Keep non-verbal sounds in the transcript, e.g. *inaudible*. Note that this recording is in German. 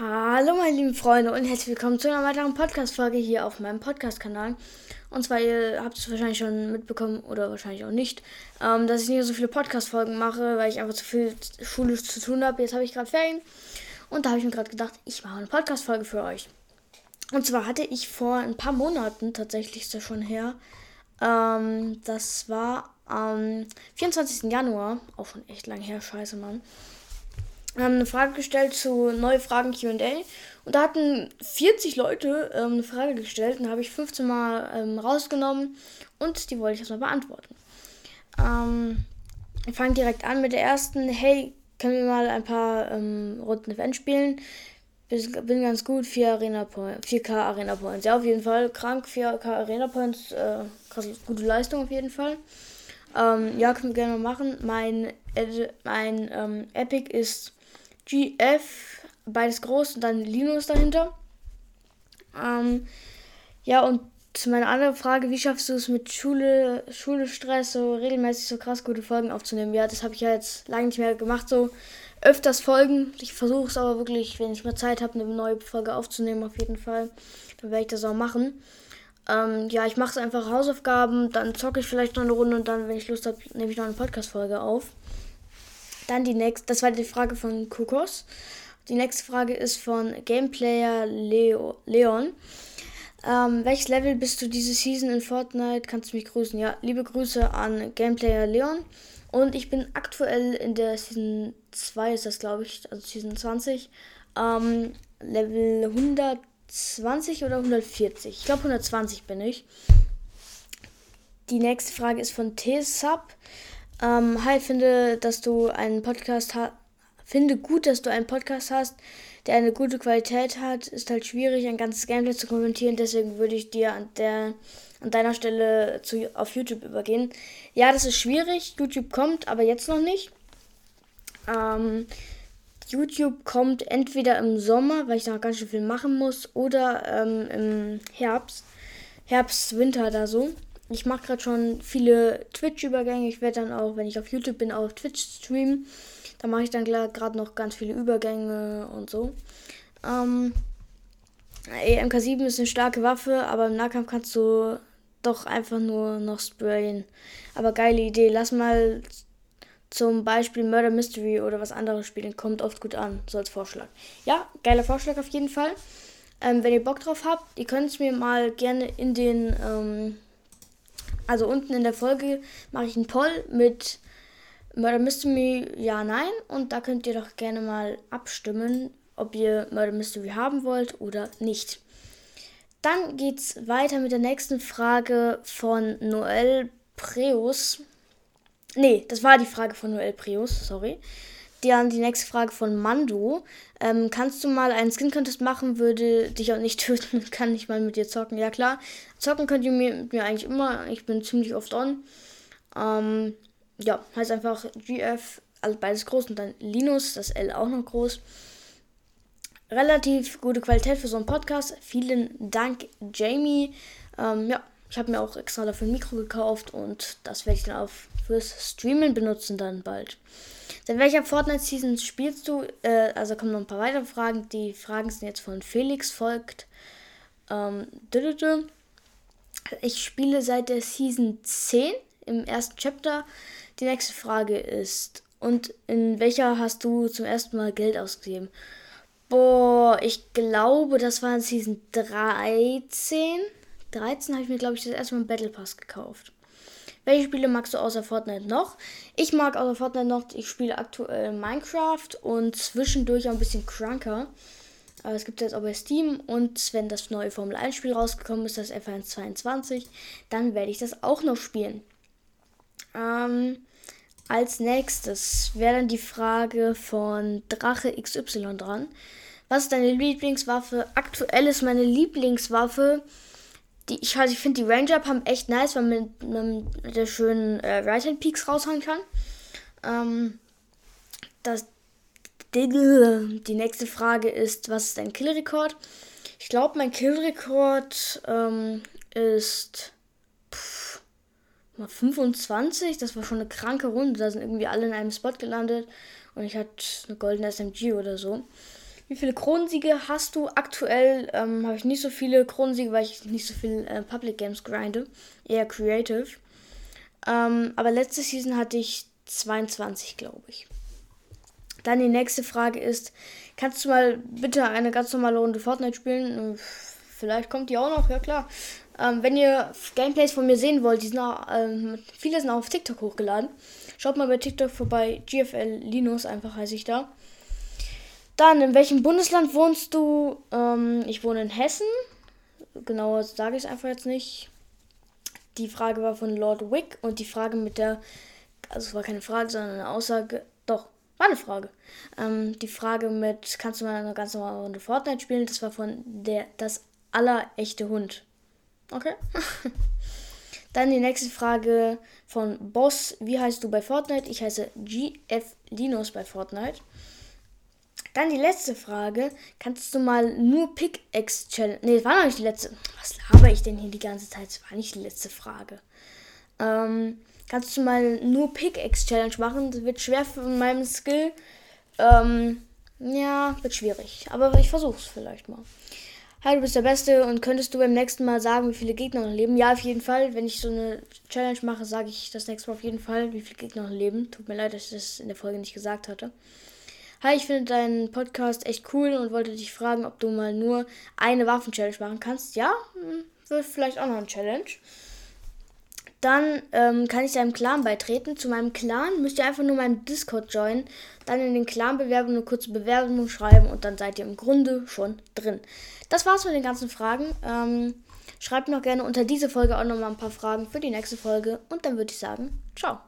Hallo meine lieben Freunde und herzlich willkommen zu einer weiteren Podcast-Folge hier auf meinem Podcast-Kanal. Und zwar, ihr habt es wahrscheinlich schon mitbekommen oder wahrscheinlich auch nicht, ähm, dass ich nicht so viele Podcast-Folgen mache, weil ich einfach zu viel schulisch zu tun habe. Jetzt habe ich gerade Ferien und da habe ich mir gerade gedacht, ich mache eine Podcast-Folge für euch. Und zwar hatte ich vor ein paar Monaten, tatsächlich ist das schon her, ähm, das war am 24. Januar, auch schon echt lang her, scheiße Mann haben eine Frage gestellt zu neue Fragen QA. Und da hatten 40 Leute ähm, eine Frage gestellt und habe ich 15 Mal ähm, rausgenommen und die wollte ich erstmal beantworten. Ähm, ich fange direkt an mit der ersten. Hey, können wir mal ein paar ähm, Runden Event spielen? Bin ganz gut, 4 Arena Points, 4K Arena Points. Ja, auf jeden Fall. Krank, 4K Arena Points. Äh, krass, gute Leistung auf jeden Fall. Ähm, ja, können wir gerne mal machen. Mein, mein ähm, Epic ist GF, beides groß und dann Linus dahinter. Ähm, ja, und zu meiner anderen Frage, wie schaffst du es mit Schule, Schule, Stress, so regelmäßig so krass gute Folgen aufzunehmen? Ja, das habe ich ja jetzt lange nicht mehr gemacht, so öfters Folgen. Ich versuche es aber wirklich, wenn ich mal Zeit habe, eine neue Folge aufzunehmen, auf jeden Fall. Dann werde ich das auch machen. Ähm, ja, ich mache es einfach Hausaufgaben, dann zocke ich vielleicht noch eine Runde und dann, wenn ich Lust habe, nehme ich noch eine Podcast-Folge auf. Dann die nächste, das war die Frage von Kokos. Die nächste Frage ist von Gameplayer Leo, Leon. Ähm, welches Level bist du diese Season in Fortnite? Kannst du mich grüßen? Ja, liebe Grüße an Gameplayer Leon. Und ich bin aktuell in der Season 2, ist das glaube ich, also Season 20. Ähm, Level 120 oder 140? Ich glaube 120 bin ich. Die nächste Frage ist von T-Sub. Ähm, hi, finde, dass du einen Podcast hast. Finde gut, dass du einen Podcast hast, der eine gute Qualität hat. Ist halt schwierig, ein ganzes Gameplay zu kommentieren. Deswegen würde ich dir an, der, an deiner Stelle zu, auf YouTube übergehen. Ja, das ist schwierig. YouTube kommt, aber jetzt noch nicht. Ähm, YouTube kommt entweder im Sommer, weil ich noch ganz schön viel machen muss, oder ähm, im Herbst. Herbst, Winter da so ich mache gerade schon viele Twitch-Übergänge. Ich werde dann auch, wenn ich auf YouTube bin, auf Twitch streamen. Da mache ich dann gerade noch ganz viele Übergänge und so. Ähm, EMK7 ist eine starke Waffe, aber im Nahkampf kannst du doch einfach nur noch sprayen. Aber geile Idee. Lass mal zum Beispiel Murder Mystery oder was anderes spielen. Kommt oft gut an, so als Vorschlag. Ja, geiler Vorschlag auf jeden Fall. Ähm, wenn ihr Bock drauf habt, ihr könnt es mir mal gerne in den ähm, also unten in der Folge mache ich einen Poll mit Murder Mystery ja, nein. Und da könnt ihr doch gerne mal abstimmen, ob ihr Murder Mystery haben wollt oder nicht. Dann geht's weiter mit der nächsten Frage von Noel Preus. Nee, das war die Frage von Noel Preus, sorry. Dann die nächste Frage von Mando. Ähm, kannst du mal einen Skin-Contest machen? Würde dich auch nicht *laughs* töten. Kann ich mal mit dir zocken? Ja, klar. Zocken könnt ihr mir, mit mir eigentlich immer. Ich bin ziemlich oft on. Ähm, ja, heißt einfach GF, also beides groß und dann Linus, das L auch noch groß. Relativ gute Qualität für so einen Podcast. Vielen Dank, Jamie. Ähm, ja, ich habe mir auch extra dafür ein Mikro gekauft und das werde ich dann auch fürs Streamen benutzen dann bald. Seit welcher Fortnite-Season spielst du? Äh, also kommen noch ein paar weitere Fragen. Die Fragen sind jetzt von Felix folgt. Ähm, ich spiele seit der Season 10 im ersten Chapter. Die nächste Frage ist, und in welcher hast du zum ersten Mal Geld ausgegeben? Boah, ich glaube, das war in Season 13. 13 habe ich mir, glaube ich, das erste Mal einen Battle Pass gekauft. Welche Spiele magst du außer Fortnite noch? Ich mag außer Fortnite noch, ich spiele aktuell Minecraft und zwischendurch auch ein bisschen Crunker. Aber es gibt jetzt auch bei Steam und wenn das neue Formel 1 Spiel rausgekommen ist, das F1 22, dann werde ich das auch noch spielen. Ähm, als nächstes wäre dann die Frage von Drache XY dran. Was ist deine Lieblingswaffe? Aktuell ist meine Lieblingswaffe die, ich, also ich finde die Ranger haben echt nice, weil man mit, mit der schönen äh, Right Hand Peaks raushauen kann. Ähm, das, die, die, nächste Frage ist, was ist dein Killrekord? Ich glaube, mein Killrekord ähm, ist pff, mal 25. Das war schon eine kranke Runde. Da sind irgendwie alle in einem Spot gelandet und ich hatte eine goldene SMG oder so. Wie viele Kronensiege hast du? Aktuell ähm, habe ich nicht so viele Kronensiege, weil ich nicht so viel äh, Public Games grinde. Eher Creative. Ähm, aber letzte Season hatte ich 22, glaube ich. Dann die nächste Frage ist, kannst du mal bitte eine ganz normale Runde Fortnite spielen? Äh, vielleicht kommt die auch noch, ja klar. Ähm, wenn ihr Gameplays von mir sehen wollt, die sind auch, ähm, viele sind auch auf TikTok hochgeladen. Schaut mal bei TikTok vorbei, GFL Linus, einfach heiße ich da. Dann, in welchem Bundesland wohnst du? Ähm, ich wohne in Hessen. Genauer sage ich es einfach jetzt nicht. Die Frage war von Lord Wick und die Frage mit der, also es war keine Frage, sondern eine Aussage, doch, war eine Frage. Ähm, die Frage mit, kannst du mal eine ganz normale Runde Fortnite spielen? Das war von der, das allerechte Hund. Okay. *laughs* Dann die nächste Frage von Boss. Wie heißt du bei Fortnite? Ich heiße GF Linus bei Fortnite. Dann die letzte Frage. Kannst du mal nur Pickaxe Challenge. Ne, war noch nicht die letzte. Was laber ich denn hier die ganze Zeit? Das war nicht die letzte Frage. Ähm, kannst du mal nur Pickaxe Challenge machen? Das wird schwer von meinem Skill. Ähm, ja, wird schwierig. Aber ich versuch's vielleicht mal. Hi, du bist der Beste und könntest du beim nächsten Mal sagen, wie viele Gegner noch leben? Ja, auf jeden Fall. Wenn ich so eine Challenge mache, sage ich das nächste Mal auf jeden Fall, wie viele Gegner noch leben. Tut mir leid, dass ich das in der Folge nicht gesagt hatte. Hi, ich finde deinen Podcast echt cool und wollte dich fragen, ob du mal nur eine Waffen-Challenge machen kannst. Ja, hm, wird vielleicht auch noch ein Challenge. Dann ähm, kann ich deinem Clan beitreten. Zu meinem Clan müsst ihr einfach nur meinen Discord joinen, dann in den Clan-Bewerbung eine kurze Bewerbung schreiben und dann seid ihr im Grunde schon drin. Das war's mit den ganzen Fragen. Ähm, schreibt noch gerne unter diese Folge auch nochmal ein paar Fragen für die nächste Folge und dann würde ich sagen, ciao.